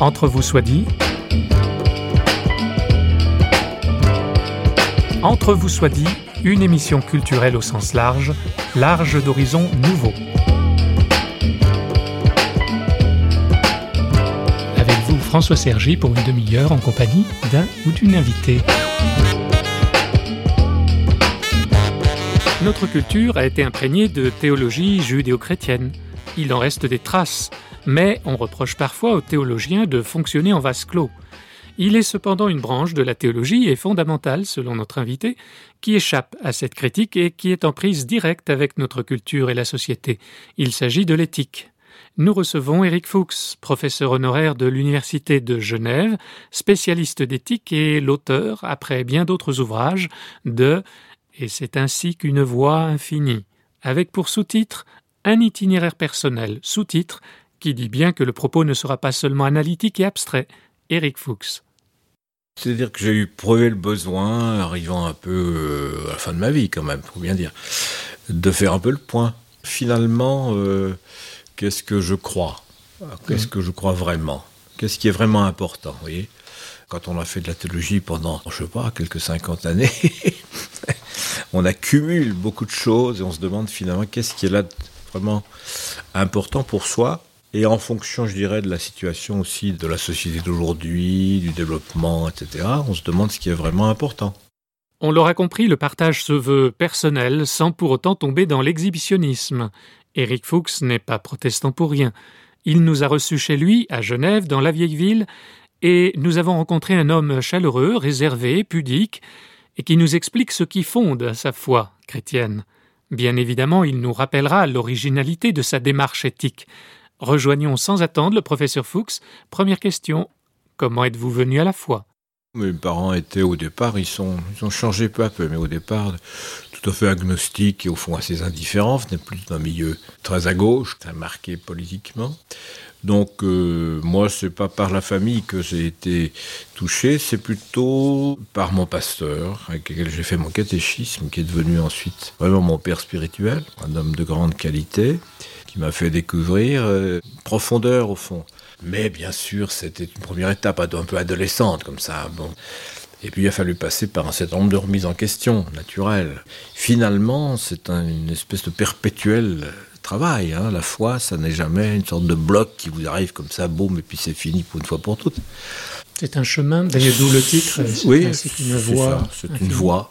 Entre vous soit dit. Entre vous soit dit, une émission culturelle au sens large, large d'horizons nouveaux. Avec vous, François Sergi, pour une demi-heure en compagnie d'un ou d'une invitée. Notre culture a été imprégnée de théologie judéo-chrétienne. Il en reste des traces, mais on reproche parfois aux théologiens de fonctionner en vase clos. Il est cependant une branche de la théologie et fondamentale, selon notre invité, qui échappe à cette critique et qui est en prise directe avec notre culture et la société. Il s'agit de l'éthique. Nous recevons Eric Fuchs, professeur honoraire de l'Université de Genève, spécialiste d'éthique et l'auteur, après bien d'autres ouvrages, de Et c'est ainsi qu'une voie infinie, avec pour sous-titre Un itinéraire personnel, sous-titre qui dit bien que le propos ne sera pas seulement analytique et abstrait. Eric Fuchs. C'est-à-dire que j'ai eu prouvé le besoin, arrivant un peu euh, à la fin de ma vie quand même, faut bien dire, de faire un peu le point. Finalement, euh, qu'est-ce que je crois? Qu'est-ce que je crois vraiment? Qu'est-ce qui est vraiment important vous voyez? Quand on a fait de la théologie pendant, je sais pas, quelques 50 années, on accumule beaucoup de choses et on se demande finalement qu'est-ce qui est là vraiment important pour soi et en fonction, je dirais, de la situation aussi de la société d'aujourd'hui, du développement, etc., on se demande ce qui est vraiment important. On l'aura compris, le partage se veut personnel sans pour autant tomber dans l'exhibitionnisme. Éric Fuchs n'est pas protestant pour rien. Il nous a reçus chez lui, à Genève, dans la vieille ville, et nous avons rencontré un homme chaleureux, réservé, pudique, et qui nous explique ce qui fonde sa foi chrétienne. Bien évidemment, il nous rappellera l'originalité de sa démarche éthique, Rejoignons sans attendre le professeur Fuchs. Première question comment êtes-vous venu à la foi? Mes parents étaient au départ, ils, ils ont changé peu à peu, mais au départ, tout à fait agnostiques et au fond assez indifférents, venaient plus d'un milieu très à gauche, très marqué politiquement. Donc euh, moi, c'est pas par la famille que j'ai été touché, c'est plutôt par mon pasteur, avec lequel j'ai fait mon catéchisme, qui est devenu ensuite vraiment mon père spirituel, un homme de grande qualité qui m'a fait découvrir euh, profondeur au fond. Mais bien sûr, c'était une première étape un peu adolescente comme ça. Bon. Et puis il a fallu passer par un certain nombre de remises en question naturelles. Finalement, c'est un, une espèce de perpétuel travail. Hein. La foi, ça n'est jamais une sorte de bloc qui vous arrive comme ça, boum, et puis c'est fini pour une fois pour toutes. C'est un chemin, d'ailleurs d'où le titre. Oui, c'est une voie. C'est une voie.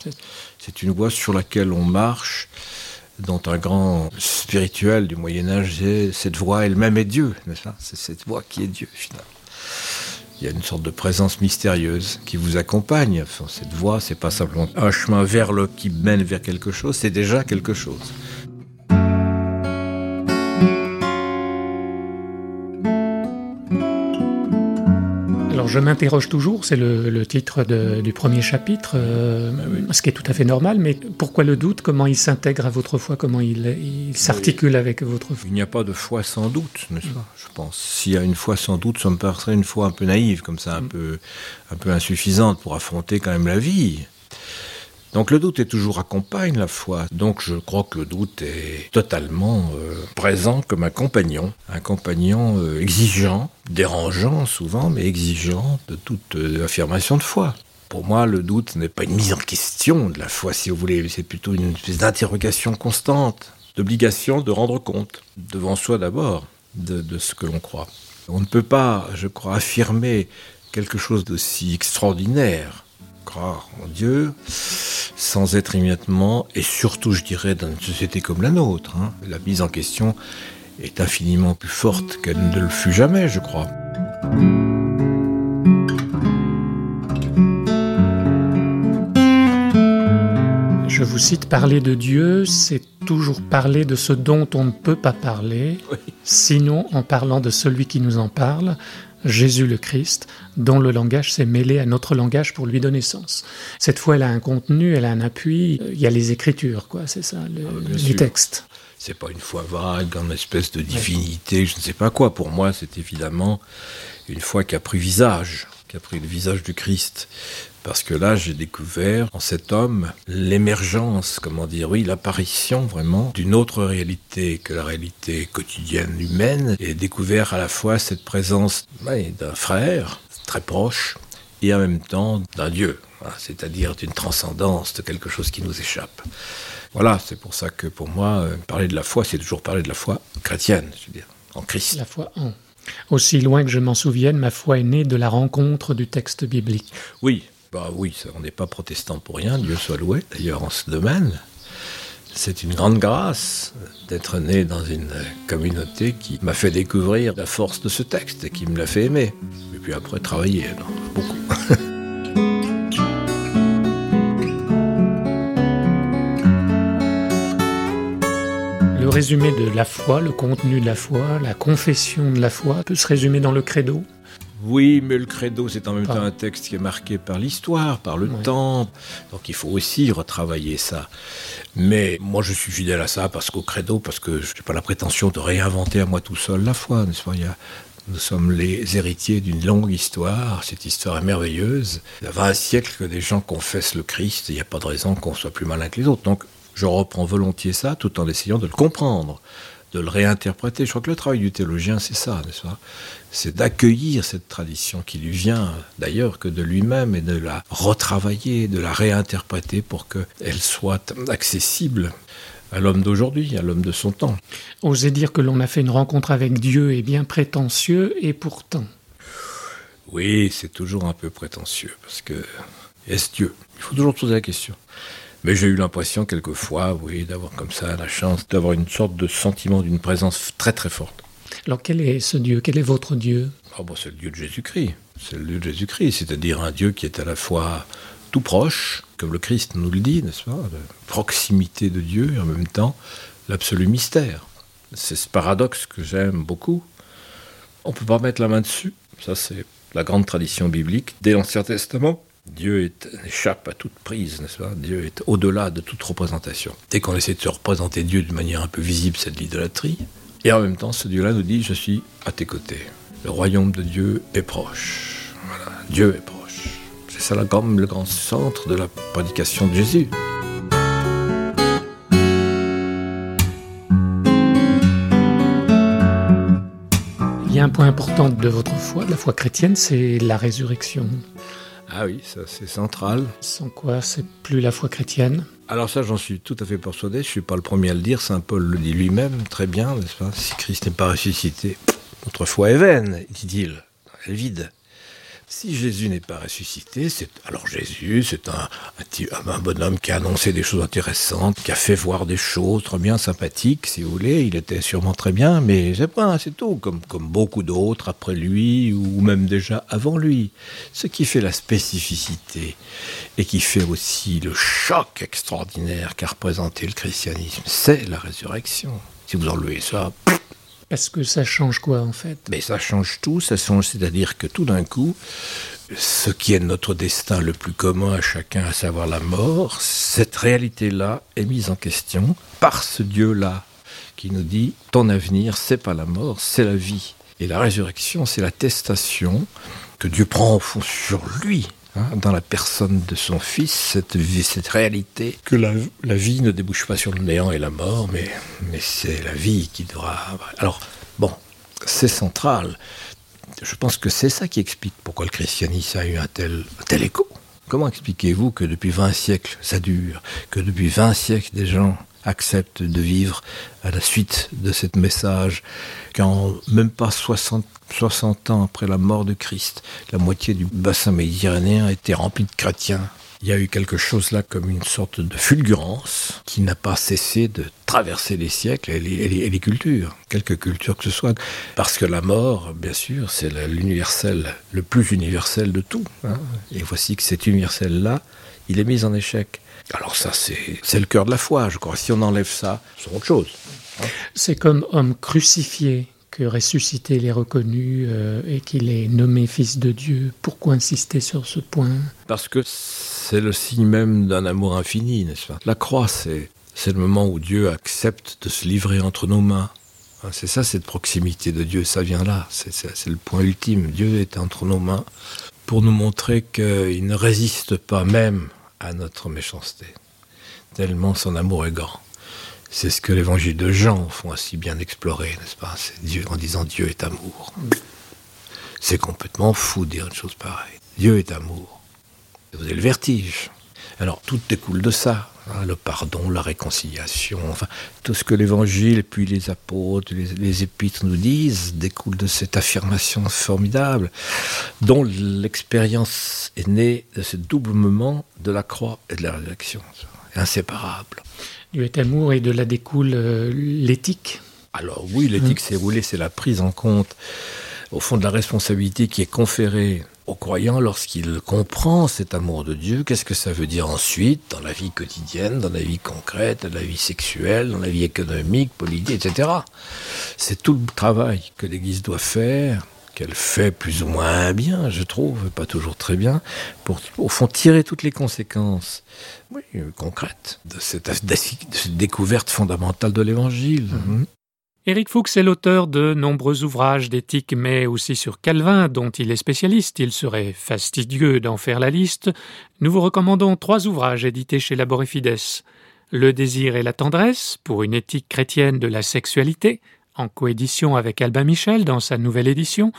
C'est une voie sur laquelle on marche dont un grand spirituel du Moyen Âge est cette voix elle-même est Dieu, c'est cette voix qui est Dieu finalement. Il y a une sorte de présence mystérieuse qui vous accompagne. Cette voix, c'est pas simplement un chemin vers le qui mène vers quelque chose, c'est déjà quelque chose. Je m'interroge toujours, c'est le, le, titre de, du premier chapitre, euh, ce qui est tout à fait normal, mais pourquoi le doute? Comment il s'intègre à votre foi? Comment il, il s'articule avec votre foi? Il n'y a pas de foi sans doute, n'est-ce pas? Je pense. S'il y a une foi sans doute, ça me paraîtrait une foi un peu naïve, comme ça, un, mm. peu, un peu insuffisante pour affronter quand même la vie. Donc le doute est toujours accompagne la foi. Donc je crois que le doute est totalement euh, présent comme un compagnon, un compagnon euh, exigeant, dérangeant souvent, mais exigeant de toute euh, affirmation de foi. Pour moi, le doute n'est pas une mise en question de la foi, si vous voulez, c'est plutôt une espèce d'interrogation constante, d'obligation de rendre compte, devant soi d'abord, de, de ce que l'on croit. On ne peut pas, je crois, affirmer quelque chose d'aussi extraordinaire croire en Dieu sans être immédiatement, et surtout je dirais dans une société comme la nôtre, hein, la mise en question est infiniment plus forte qu'elle ne le fut jamais, je crois. Je vous cite, parler de Dieu, c'est toujours parler de ce dont on ne peut pas parler, oui. sinon en parlant de celui qui nous en parle, Jésus le Christ, dont le langage s'est mêlé à notre langage pour lui donner sens. Cette fois, elle a un contenu, elle a un appui, il y a les écritures, quoi, c'est ça, le, ah, du texte. C'est pas une foi vague, une espèce de divinité, je ne sais pas quoi. Pour moi, c'est évidemment une foi qui a pris visage, qui a pris le visage du Christ Parce que là, j'ai découvert en cet homme l'émergence, comment dire, oui, l'apparition vraiment d'une autre réalité que la réalité quotidienne humaine, et découvert à la fois cette présence d'un frère très proche et en même temps d'un Dieu, hein, c'est-à-dire d'une transcendance, de quelque chose qui nous échappe. Voilà, c'est pour ça que pour moi, euh, parler de la foi, c'est toujours parler de la foi chrétienne, je veux dire, en Christ. La foi en. Aussi loin que je m'en souvienne, ma foi est née de la rencontre du texte biblique. Oui, bah oui, on n'est pas protestant pour rien, Dieu soit loué, d'ailleurs en ce domaine. C'est une grande grâce d'être né dans une communauté qui m'a fait découvrir la force de ce texte et qui me l'a fait aimer. Et puis après, travailler, beaucoup. Le résumé de la foi, le contenu de la foi, la confession de la foi peut se résumer dans le credo oui, mais le credo, c'est en même temps un texte qui est marqué par l'histoire, par le temps. Donc il faut aussi retravailler ça. Mais moi, je suis fidèle à ça parce qu'au credo, parce que je n'ai pas la prétention de réinventer à moi tout seul la foi, n'est-ce pas nous sommes les héritiers d'une longue histoire. Cette histoire est merveilleuse. Il y a 20 siècles que des gens confessent le Christ. Il n'y a pas de raison qu'on soit plus malin que les autres. Donc, je reprends volontiers ça tout en essayant de le comprendre de le réinterpréter. Je crois que le travail du théologien, c'est ça, n'est-ce pas? C'est d'accueillir cette tradition qui lui vient d'ailleurs que de lui-même et de la retravailler, de la réinterpréter pour qu'elle soit accessible à l'homme d'aujourd'hui, à l'homme de son temps. Oser dire que l'on a fait une rencontre avec Dieu est bien prétentieux et pourtant. Oui, c'est toujours un peu prétentieux parce que est-ce Dieu? Il faut toujours poser la question. Mais j'ai eu l'impression quelquefois, oui, d'avoir comme ça la chance d'avoir une sorte de sentiment d'une présence très très forte. Alors quel est ce Dieu? Quel est votre Dieu? Oh, C'est le Dieu de Jésus-Christ. C'est le Dieu de Jésus-Christ, c'est-à-dire un Dieu qui est à la fois tout proche, comme le Christ nous le dit, n'est-ce pas? La proximité de Dieu et en même temps l'absolu mystère. C'est ce paradoxe que j'aime beaucoup. On ne peut pas mettre la main dessus. Ça, c'est la grande tradition biblique. Dès l'Ancien Testament, Dieu échappe à toute prise, n'est-ce pas? Dieu est au-delà de toute représentation. Dès qu'on essaie de se représenter Dieu d'une manière un peu visible, c'est de l'idolâtrie. Et en même temps, ce Dieu-là nous dit, je suis à tes côtés. Le royaume de Dieu est proche. Voilà, Dieu est proche. C'est ça le grand centre de la prédication de Jésus. Il y a un point important de votre foi, de la foi chrétienne, c'est la résurrection. Ah oui, ça c'est central. Sans quoi c'est plus la foi chrétienne Alors ça j'en suis tout à fait persuadé, je ne suis pas le premier à le dire, Saint Paul le dit lui-même très bien, n'est-ce pas? Si Christ n'est pas ressuscité, notre foi est vaine, dit-il, elle est vide. Si Jésus n'est pas ressuscité, c'est alors Jésus, c'est un, bonhomme qui a annoncé des choses intéressantes, qui a fait voir des choses très bien sympathiques, si vous voulez. Il était sûrement très bien, mais c'est pas, c'est tout, comme, comme beaucoup d'autres après lui ou même déjà avant lui. Ce qui fait la spécificité et qui fait aussi le choc extraordinaire qu'a représenté le christianisme, c'est la résurrection. Si vous enlevez ça, parce que ça change quoi en fait? Mais ça change tout, ça change, c'est-à-dire que tout d'un coup, ce qui est notre destin le plus commun à chacun, à savoir la mort, cette réalité-là est mise en question par ce Dieu-là qui nous dit ton avenir, c'est pas la mort, c'est la vie. Et la résurrection, c'est l'attestation que Dieu prend au fond sur lui, hein, dans la personne de son Fils, cette, vie, réalité que la, vie ne débouche pas sur le néant et la mort, mais, c'est la vie qui devra... Alors, bon, c'est central. Je pense que c'est ça qui explique pourquoi le christianisme a eu un tel écho. Comment expliquez-vous que depuis 20 siècles ça dure, que depuis 20 siècles des gens acceptent de vivre à la suite de ce message, quand même pas 60, 60 ans après la mort de Christ, la moitié du bassin méditerranéen était rempli de chrétiens il y a eu quelque chose là comme une sorte de fulgurance qui n'a pas cessé de traverser les siècles et les, cultures, quelque culture que ce soit. Parce que la mort, bien sûr, c'est l'universel, le plus universel de tout. Hein. Et voici que cet universel-là, il est mis en échec. Alors ça, c'est le cœur de la foi, je crois. Si on enlève ça, c'est autre chose. C'est comme homme crucifié que ressuscité les reconnu euh, et qu'il est nommé fils de Dieu. Pourquoi insister sur ce point? Parce que c'est le signe même d'un amour infini, n'est-ce pas? La croix, c'est, c'est le moment où Dieu accepte de se livrer entre nos mains. Hein, c'est ça, cette proximité de Dieu, ça vient là, c'est, c'est le point ultime. Dieu est entre nos mains pour nous montrer qu'il ne résiste pas même à notre méchanceté, tellement son amour est grand. C'est ce que l'évangile de Jean font ainsi bien explorer, n'est-ce pas? C'est Dieu en disant Dieu est amour. C'est complètement fou de dire une chose pareille. Dieu est amour. Vous avez le vertige. Alors tout découle de ça. Hein, le pardon, la réconciliation, enfin tout ce que l'évangile puis les apôtres, les, les, épîtres nous disent découle de cette affirmation formidable dont l'expérience est née de ce double moment de la croix et de la résurrection. Inséparable. Dieu est amour et de là découle euh, l'éthique. Alors oui, l'éthique, c'est roulé, c'est la prise en compte au fond de la responsabilité qui est conférée au croyant lorsqu'il comprend cet amour de Dieu, qu'est-ce que ça veut dire ensuite dans la vie quotidienne, dans la vie concrète, dans la vie sexuelle, dans la vie économique, politique, etc. C'est tout le travail que l'Église doit faire, qu'elle fait plus ou moins bien, je trouve, pas toujours très bien, pour au fond tirer toutes les conséquences oui, concrètes de cette, découverte fondamentale de l'Évangile. Mmh. Éric Fuchs est l'auteur de nombreux ouvrages d'éthique, mais aussi sur Calvin, dont il est spécialiste. Il serait fastidieux d'en faire la liste. Nous vous recommandons trois ouvrages édités chez Laborefides. Le désir et la tendresse, pour une éthique chrétienne de la sexualité, en coédition avec Albin Michel dans sa nouvelle édition,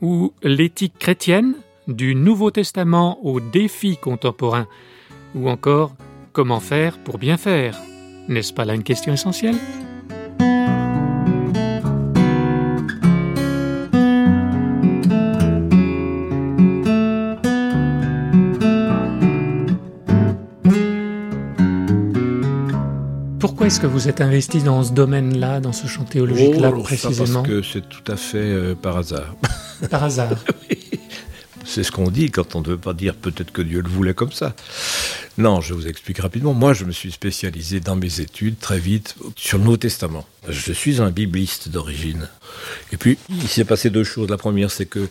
ou L'éthique chrétienne, du Nouveau Testament aux défis contemporains, ou encore Comment faire pour bien faire. N'est-ce pas là une question essentielle? Pourquoi est-ce que vous êtes investi dans ce domaine-là, dans ce champ théologique-là oh, précisément Parce que c'est tout à fait euh, par hasard. Par hasard oui. C'est ce qu'on dit quand on ne veut pas dire peut-être que Dieu le voulait comme ça. Non, je vous explique rapidement. Moi, je me suis spécialisé dans mes études très vite sur le Nouveau Testament. Je suis un bibliste d'origine. Et puis, il s'est passé deux choses. La première, c'est que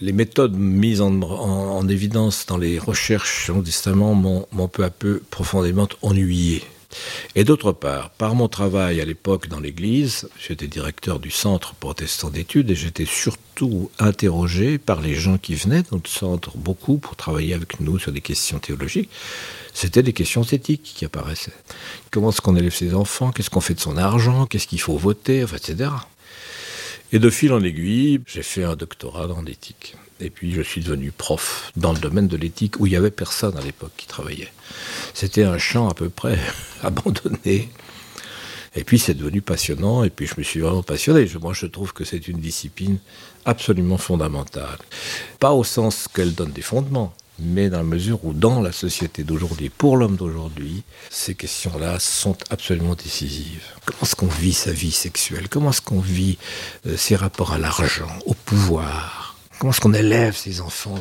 les méthodes mises en, en, en, évidence dans les recherches sur le Testament m'ont peu à peu profondément ennuyé. Et d'autre part, par mon travail à l'époque dans l'Église, j'étais directeur du Centre protestant d'études et j'étais surtout interrogé par les gens qui venaient dans notre centre beaucoup pour travailler avec nous sur des questions théologiques. C'était des questions éthiques qui apparaissaient. Comment est-ce qu'on élève ses enfants? Qu'est-ce qu'on fait de son argent? Qu'est-ce qu'il faut voter? Enfin, Etc. Et de fil en aiguille, j'ai fait un doctorat en éthique. Et puis je suis devenu prof dans le domaine de l'éthique où il n'y avait personne à l'époque qui travaillait. C'était un champ à peu près abandonné. Et puis c'est devenu passionnant, et puis je me suis vraiment passionné. Moi je trouve que c'est une discipline absolument fondamentale. Pas au sens qu'elle donne des fondements, mais dans la mesure où dans la société d'aujourd'hui, pour l'homme d'aujourd'hui, ces questions-là sont absolument décisives. Comment est-ce qu'on vit sa vie sexuelle? Comment est-ce qu'on vit euh, ses rapports à l'argent, au pouvoir? Comment est-ce qu'on élève ces enfants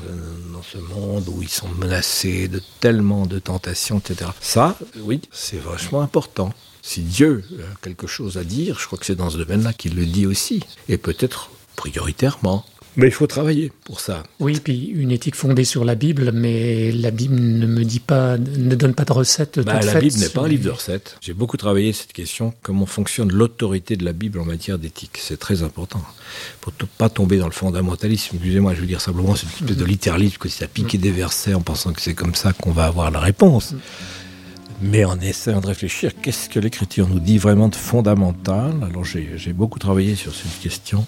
dans ce monde où ils sont menacés de tellement de tentations, etc. Ça, oui, c'est vachement important. Si Dieu a quelque chose à dire, je crois que c'est dans ce domaine-là qu'il le dit aussi, et peut-être prioritairement. Mais il faut travailler pour ça. Oui, puis une éthique fondée sur la Bible, mais la Bible ne me dit pas, ne donne pas de recettes. Bah, la Bible n'est pas un livre de recettes. J'ai beaucoup travaillé cette question, comment fonctionne l'autorité de la Bible en matière d'éthique. C'est très important. Pour ne pas tomber dans le fondamentalisme, excusez-moi, je veux dire simplement, c'est une espèce de littéralisme, que c'est à piquer des versets en pensant que c'est comme ça qu'on va avoir la réponse. Mais en essayant de réfléchir, qu'est-ce que l'Écriture nous dit vraiment de fondamental? Alors j'ai beaucoup travaillé sur cette question.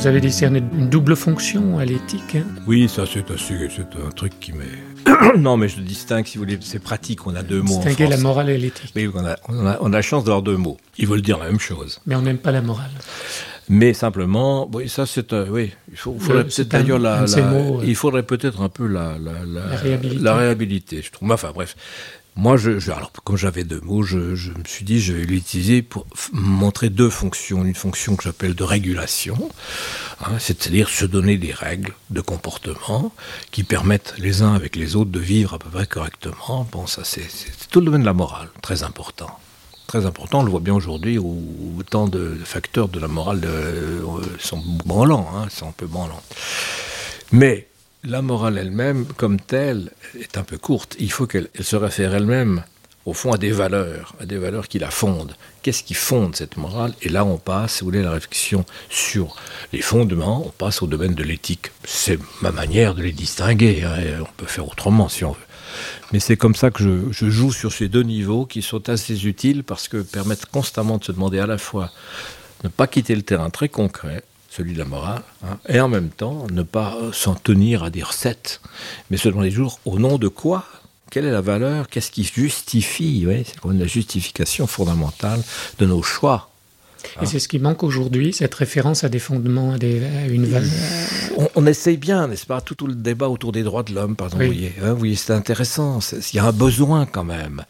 Vous avez discerné une double fonction à l'éthique. Hein? Oui, ça c'est un, un truc qui m'est... non, mais je distingue, si vous voulez, c'est pratique, on a deux mots. Distinguer la morale et l'éthique. Oui, on a, on, a, on a la chance d'avoir deux mots. Ils veulent dire la même chose. Mais on n'aime pas la morale. Mais simplement, oui, ça c'est un, oui, il faut, faudrait peut-être d'ailleurs la, la mots, il faudrait peut-être un peu la, la, la, la réhabiliter, je trouve. Enfin bref, moi, je, alors, j'avais deux mots, je, me suis dit, je vais l'utiliser pour montrer deux fonctions. Une fonction que j'appelle de régulation, hein, c'est-à-dire se donner des règles de comportement qui permettent les uns avec les autres de vivre à peu près correctement. Bon, ça, c'est tout le domaine de la morale, très important. Très important, on le voit bien aujourd'hui où autant de facteurs de la morale euh, sont branlants, hein, sont un peu branlants. Mais la morale elle-même, comme telle, est un peu courte. Il faut qu'elle se réfère elle-même au fond, à des valeurs, à des valeurs qui la fondent. Qu'est-ce qui fonde cette morale? Et là, on passe, si vous voulez, la réflexion sur les fondements, on passe au domaine de l'éthique. C'est ma manière de les distinguer. Hein, on peut faire autrement si on veut. Mais c'est comme ça que je, je, joue sur ces deux niveaux qui sont assez utiles parce que permettent constamment de se demander à la fois ne pas quitter le terrain très concret, celui de la morale, hein, et en même temps ne pas s'en tenir à des recettes, mais se demander toujours au nom de quoi? Quelle est la valeur? Qu'est-ce qui justifie? Oui, C'est la justification fondamentale de nos choix. Et c'est ce qui manque aujourd'hui, cette référence à des fondements, à, des, une valeur. On, on, essaye bien, n'est-ce pas? Tout, tout, le débat autour des droits de l'homme, par exemple. Oui. Vous voyez, hein, c'est intéressant. Il y a un besoin quand même.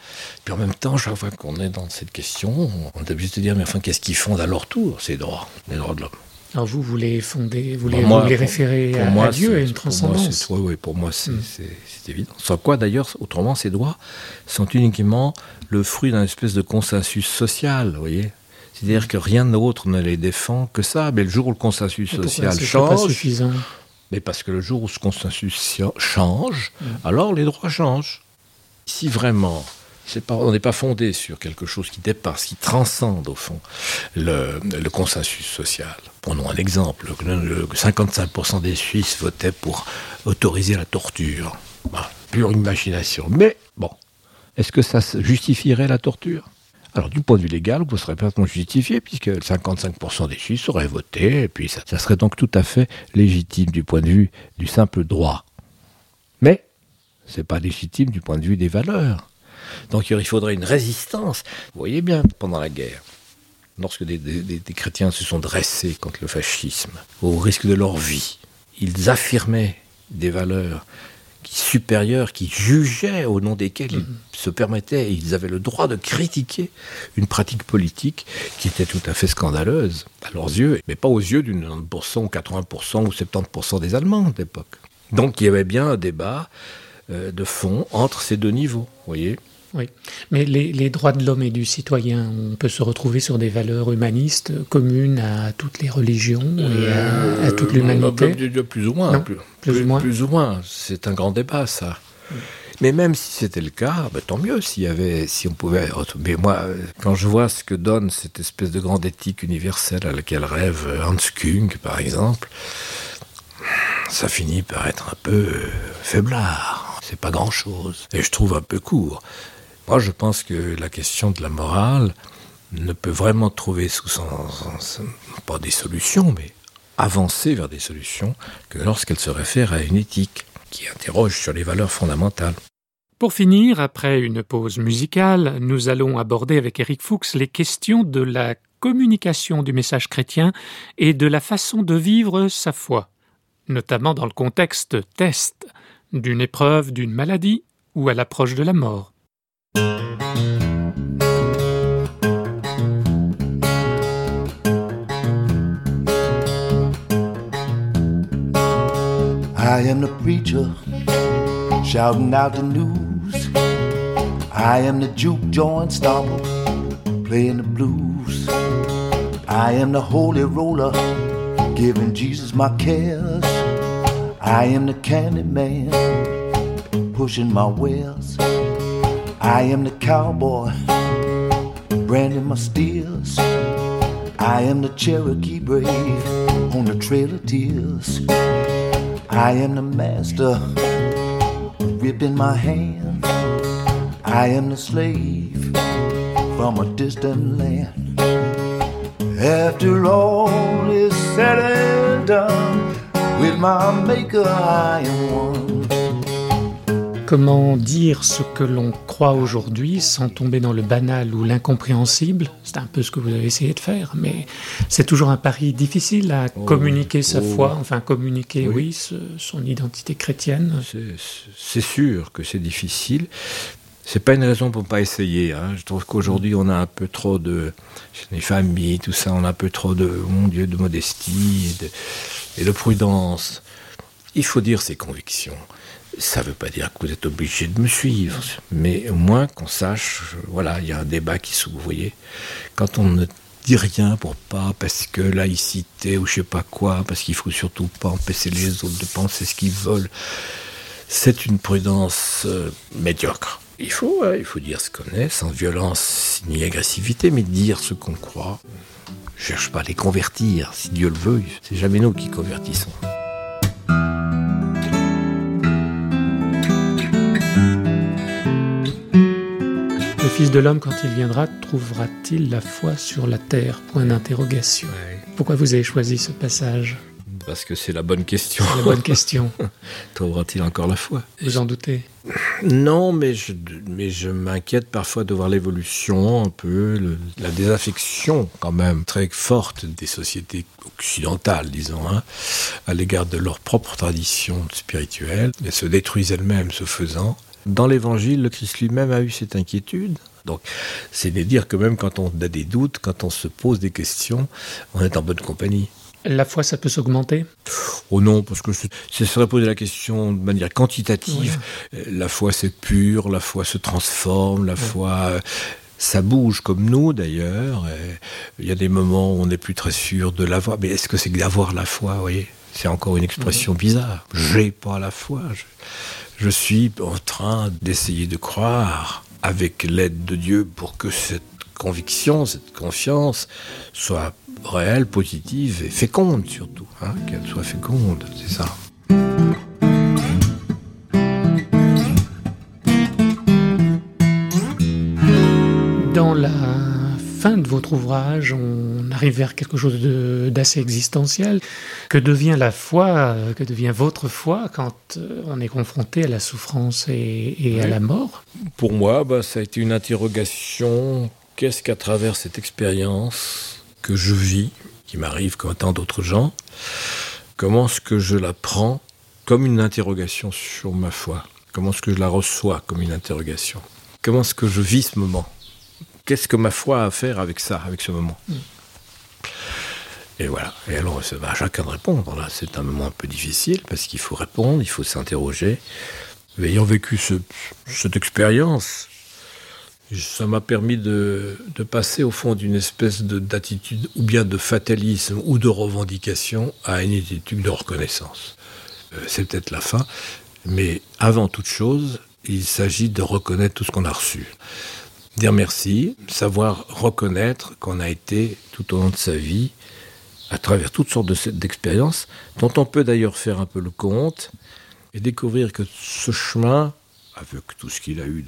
Puis en même temps, chaque fois qu'on est dans cette question, on est obligé de dire, mais enfin, qu'est-ce qui fonde à leur tour ces droits, les droits de l'homme? Alors vous, vous les fondez, vous les, moi, vous les référez pour, pour à, moi, à, Dieu et une transcendance. Pour moi, oui, oui, pour moi, c'est mm. évident. Sans quoi, d'ailleurs, autrement, ces droits sont uniquement le fruit d'un espèce de consensus social, vous voyez c'est-à-dire que rien d'autre ne les défend que ça. Mais le jour où le consensus social change, pas suffisant mais parce que le jour où ce consensus change, mmh. alors les droits changent. Si vraiment on n'est pas fondé sur quelque chose qui dépasse, qui transcende au fond le, consensus social. Prenons un exemple. 55% des Suisses votaient pour autoriser la torture. Bah, pure imagination. Mais bon, est-ce que ça justifierait la torture? Alors, du point de vue légal, vous serez parfaitement justifié, puisque 55% des Suisses auraient voté, et puis ça, ça, serait donc tout à fait légitime du point de vue du simple droit. Mais, ce n'est pas légitime du point de vue des valeurs. Donc, il faudrait une résistance. Vous voyez bien, pendant la guerre, lorsque des, des, des chrétiens se sont dressés contre le fascisme, au risque de leur vie, ils affirmaient des valeurs qui, supérieurs qui jugeaient au nom desquels ils se permettaient, ils avaient le droit de critiquer une pratique politique qui était tout à fait scandaleuse à leurs yeux, mais pas aux yeux d'une 90% ou 80% ou 70% des Allemands d'époque. Donc il y avait bien un débat euh, de fond entre ces deux niveaux, vous voyez oui, mais les, les droits de l'homme et du citoyen, on peut se retrouver sur des valeurs humanistes communes à toutes les religions et à, à toute l'humanité? Euh, plus ou moins. Non, plus, plus, plus, ou moins. Plus ou moins. C'est un grand débat, ça. Oui. Mais même si c'était le cas, bah, tant mieux s'il y avait, si on pouvait. Mais moi, quand je vois ce que donne cette espèce de grande éthique universelle à laquelle rêve Hans Kung, par exemple, ça finit par être un peu faiblard. C'est pas grand-chose. Et je trouve un peu court. Moi, je pense que la question de la morale ne peut vraiment trouver sous son, pas des solutions, mais avancer vers des solutions que lorsqu'elle se réfère à une éthique qui interroge sur les valeurs fondamentales. Pour finir, après une pause musicale, nous allons aborder avec Eric Fuchs les questions de la communication du message chrétien et de la façon de vivre sa foi, notamment dans le contexte test d'une épreuve d'une maladie ou à l'approche de la mort. I am the preacher shouting out the news. I am the juke joint stomper playing the blues. I am the holy roller giving Jesus my cares. I am the candy man pushing my wares. I am the cowboy branding my steers. I am the Cherokee brave on the trail of tears. I am the master ripping my hand. I am the slave from a distant land. After all is said and done, with my maker I am one. Comment dire ce que l'on croit aujourd'hui sans tomber dans le banal ou l'incompréhensible C'est un peu ce que vous avez essayé de faire, mais c'est toujours un pari difficile à oh, communiquer sa oh, foi, enfin communiquer, oui, oui ce, son identité chrétienne. C'est sûr que c'est difficile. C'est pas une raison pour pas essayer. Hein. Je trouve qu'aujourd'hui on a un peu trop de les familles, tout ça, on a un peu trop de mon Dieu de modestie et de, et de prudence. Il faut dire ses convictions ça ne veut pas dire que vous êtes obligé de me suivre, mais au moins qu'on sache, voilà, il y a un débat qui s'ouvre, vous voyez. Quand on ne dit rien pour pas, parce que laïcité ou je sais pas quoi, parce qu'il faut surtout pas empêcher les autres de penser ce qu'ils veulent, c'est une prudence euh, médiocre. Il faut, il faut dire ce qu'on est, sans violence ni agressivité, mais dire ce qu'on croit. Je cherche pas à les convertir, si Dieu le veut, c'est jamais nous qui convertissons. Fils de l'homme, quand il viendra, trouvera-t-il la foi sur la terre? Point d'interrogation. Pourquoi vous avez choisi ce passage? Parce que c'est la bonne question. La bonne question. Trouvera-t-il encore la foi? Vous en doutez? Non, mais je, mais je m'inquiète parfois de voir l'évolution, un peu, la désaffection quand même très forte des sociétés occidentales, disons, hein, à l'égard de leur propre tradition spirituelle. Elles se détruisent elles-mêmes ce faisant. Dans l'Évangile, le Christ lui-même a eu cette inquiétude. Donc, c'est de dire que même quand on a des doutes, quand on se pose des questions, on est en bonne compagnie. La foi, ça peut s'augmenter? Oh non, parce que ce serait poser la question de manière quantitative. La foi, c'est pur, la foi se transforme, la foi... Euh, ça bouge comme nous d'ailleurs. Il y a des moments où on n'est plus très sûr de l'avoir. Mais est-ce que c'est d'avoir la foi, vous voyez C'est encore une expression bizarre. J'ai pas la foi. Je suis en train d'essayer de croire avec l'aide de Dieu pour que cette conviction, cette confiance soit réelle, positive et féconde surtout, hein, qu'elle soit féconde, c'est ça. Fin de votre ouvrage, on arrive vers quelque chose d'assez existentiel. Que devient la foi, que devient votre foi quand euh, on est confronté à la souffrance et, à la mort? Pour moi, bah, ça a été une interrogation. Qu'est-ce qu'à travers cette expérience que je vis, qui m'arrive comme tant d'autres gens, comment est-ce que je la prends comme une interrogation sur ma foi? Comment est-ce que je la reçois comme une interrogation? Comment est-ce que je vis ce moment? Qu'est-ce que ma foi a à faire avec ça, avec ce moment mm. Et voilà. Et alors, c'est à chacun de répondre. Là, c'est un moment un peu difficile parce qu'il faut répondre, il faut s'interroger. Ayant vécu cette expérience, ça m'a permis de, passer au fond d'une espèce d'attitude ou bien de fatalisme ou de revendication à une attitude de reconnaissance. Euh, c'est peut-être la fin, mais avant toute chose, il s'agit de reconnaître tout ce qu'on a reçu dire merci, savoir reconnaître qu'on a été tout au long de sa vie, à travers toutes sortes d'expériences, dont on peut d'ailleurs faire un peu le compte, et découvrir que ce chemin, avec tout ce qu'il a eu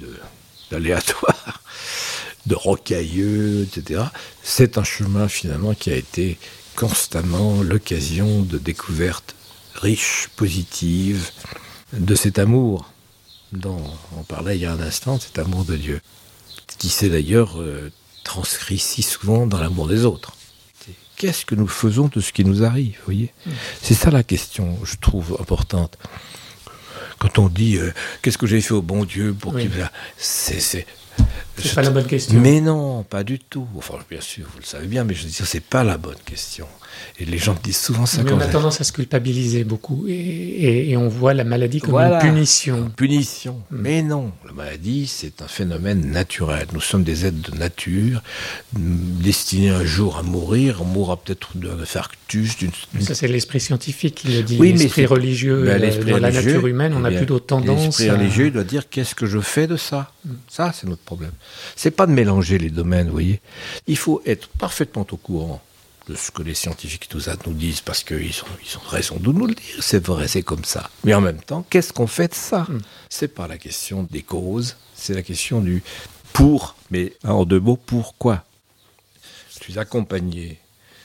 d'aléatoire, de, rocailleux, etc., c'est un chemin finalement qui a été constamment l'occasion de découvertes riches, positives, de cet amour dont on parlait il y a un instant, cet amour de Dieu qui s'est d'ailleurs euh, transcrit si souvent dans l'amour des autres. Qu'est-ce que nous faisons de ce qui nous arrive, voyez? Mm. C'est ça la question, je trouve importante. Quand on dit euh, qu'est-ce que j'ai fait au bon Dieu pour qu'il c'est c'est pas la bonne question. Mais non, pas du tout. Enfin, bien sûr, vous le savez bien, mais je veux dire, c'est pas la bonne question. Et les gens disent souvent ça. Mais on a tendance à se culpabiliser beaucoup, et, on voit la maladie comme une punition. Une punition. Mm. Mais non, la maladie, c'est un phénomène naturel. Nous sommes des êtres de nature, destinés un jour à mourir. On mourra peut-être d'un infarctus. Ça, c'est l'esprit scientifique qui le dit. Oui, l'esprit religieux, euh, dans la nature humaine, on n'a eh plus d'autres tendances. L'esprit religieux doit dire qu'est-ce que je fais de ça? Mm. Ça, c'est notre problème. C'est pas de mélanger les domaines, vous voyez. Il faut être parfaitement au courant de ce que les scientifiques nous disent, parce qu'ils ont, ils ont raison de nous le dire, c'est vrai, c'est comme ça. Mais en même temps, qu'est-ce qu'on fait de ça? Hmm. C'est pas la question des causes, c'est la question du pour, mais en deux mots, pourquoi? Je suis accompagné.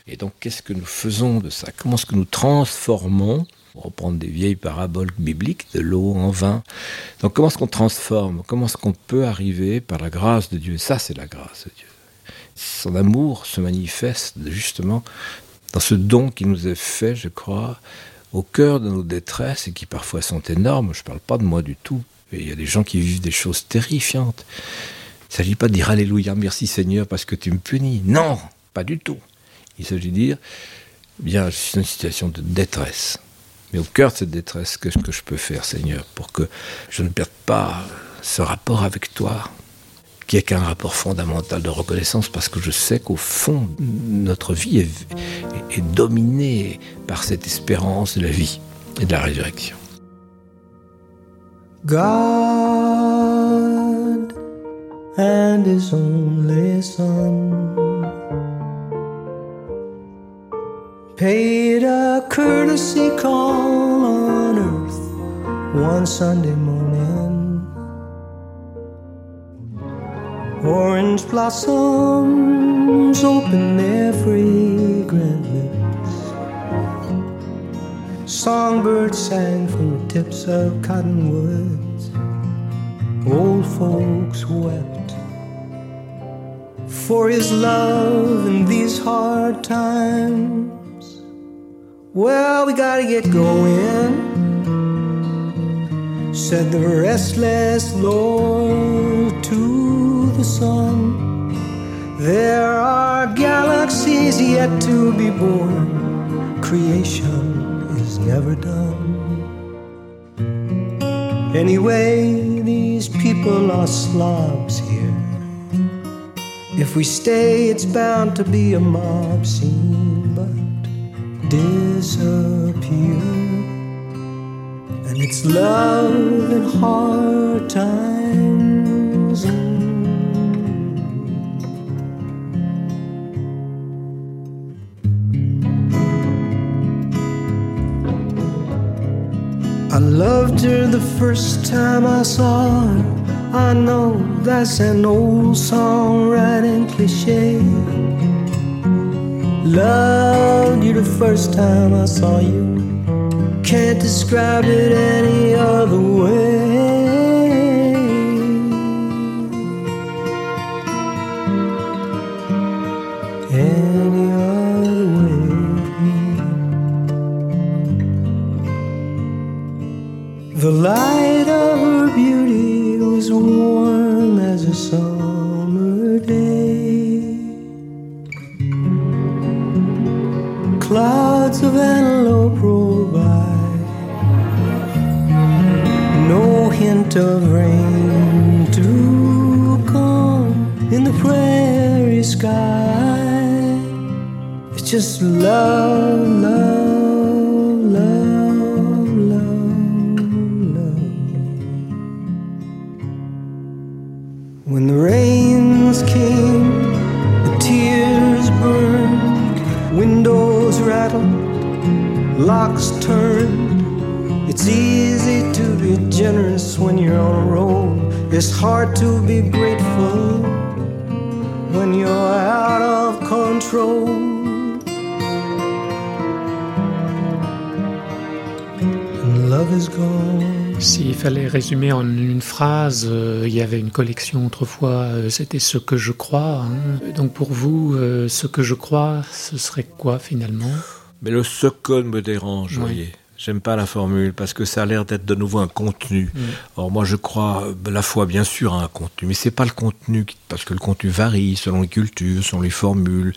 Et donc, qu'est-ce que nous faisons de ça? Comment est-ce que nous transformons reprendre des vieilles paraboles bibliques, de l'eau en vin. Donc comment est-ce qu'on transforme? Comment est-ce qu'on peut arriver par la grâce de Dieu? Ça, c'est la grâce de Dieu. Son amour se manifeste justement dans ce don qui nous est fait, je crois, au cœur de nos détresses et qui parfois sont énormes. Je ne parle pas de moi du tout. Il y a des gens qui vivent des choses terrifiantes. Il ne s'agit pas de dire Alléluia, merci Seigneur parce que tu me punis. Non, pas du tout. Il s'agit de dire, bien, c'est une situation de détresse. Mais au cœur de cette détresse, qu'est-ce que je peux faire, Seigneur, pour que je ne perde pas ce rapport avec toi, qui est qu'un rapport fondamental de reconnaissance, parce que je sais qu'au fond, notre vie est, est, dominée par cette espérance de la vie et de la résurrection. God and his only son. Paid a courtesy call on earth one Sunday morning. Orange blossoms open their fragrant lips. Songbirds sang from the tips of cottonwoods. Old folks wept for his love in these hard times. Well, we gotta get going, said the restless Lord to the sun. There are galaxies yet to be born, creation is never done. Anyway, these people are slobs here. If we stay, it's bound to be a mob scene, disappear. And it's love in hard times. I loved her the first time I saw her. I know that's an old songwriting cliche. Loved you the first time I saw you. Can't describe it any other way. Of rain to come in the prairie sky. It's just love, hard to be grateful when you're out of control. And love is gone. S'il fallait résumer en une phrase, euh, il y avait une collection autrefois, euh, c'était ce que je crois. hein. Donc pour vous, euh, ce que je crois, ce serait quoi finalement? Mais le ce me dérange, vous voyez. J'aime pas la formule parce que ça a l'air d'être de nouveau un contenu. Mm. Or moi je crois la foi bien sûr à un contenu, mais c'est pas le contenu qui- parce que le contenu varie selon les cultures, selon les formules.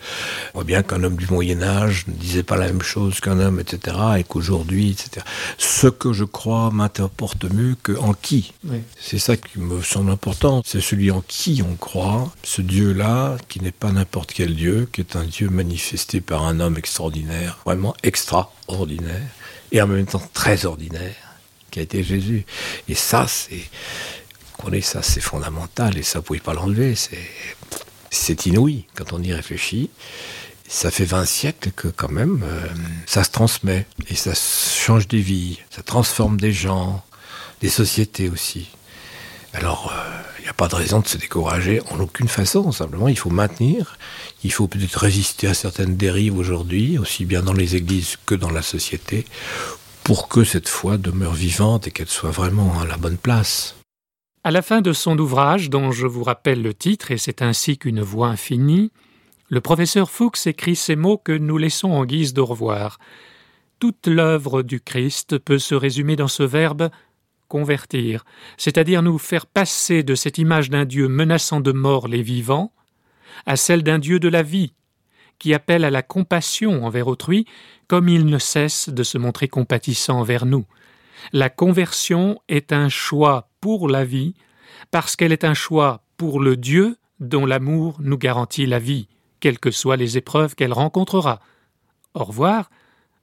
On voit bien qu'un homme du Moyen Âge ne disait pas la même chose qu'un homme, etc. Et qu'aujourd'hui, etc. Ce que je crois m'importe mieux que en qui. Oui. C'est ça qui me semble important. C'est celui en qui on croit, ce Dieu-là, qui n'est pas n'importe quel Dieu, qui est un Dieu manifesté par un homme extraordinaire, vraiment extraordinaire, et en même temps très ordinaire, qui a été Jésus. Et ça, c'est. Qu'on ça, c'est fondamental, et ça, vous pouvez pas l'enlever. C'est. C'est inouï quand on y réfléchit. Ça fait 20 siècles que quand même euh, ça se transmet et ça change des vies, ça transforme des gens, des sociétés aussi. Alors, il n'y a pas de raison de se décourager en aucune façon. Simplement, il faut maintenir. Il faut peut-être résister à certaines dérives aujourd'hui, aussi bien dans les églises que dans la société, pour que cette foi demeure vivante et qu'elle soit vraiment à la bonne place. À la fin de son ouvrage, dont je vous rappelle le titre, et c'est ainsi qu'une voix infinie, le professeur Fuchs écrit ces mots que nous laissons en guise d'au revoir. Toute l'œuvre du Christ peut se résumer dans ce verbe convertir, c'est-à-dire nous faire passer de cette image d'un Dieu menaçant de mort les vivants à celle d'un Dieu de la vie, qui appelle à la compassion envers autrui, comme il ne cesse de se montrer compatissant envers nous. La conversion est un choix pour la vie, parce qu'elle est un choix pour le Dieu dont l'amour nous garantit la vie, quelles que soient les épreuves qu'elle rencontrera. Au revoir,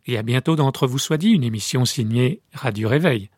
et à bientôt d'entre vous soit dit une émission signée Radio Réveil.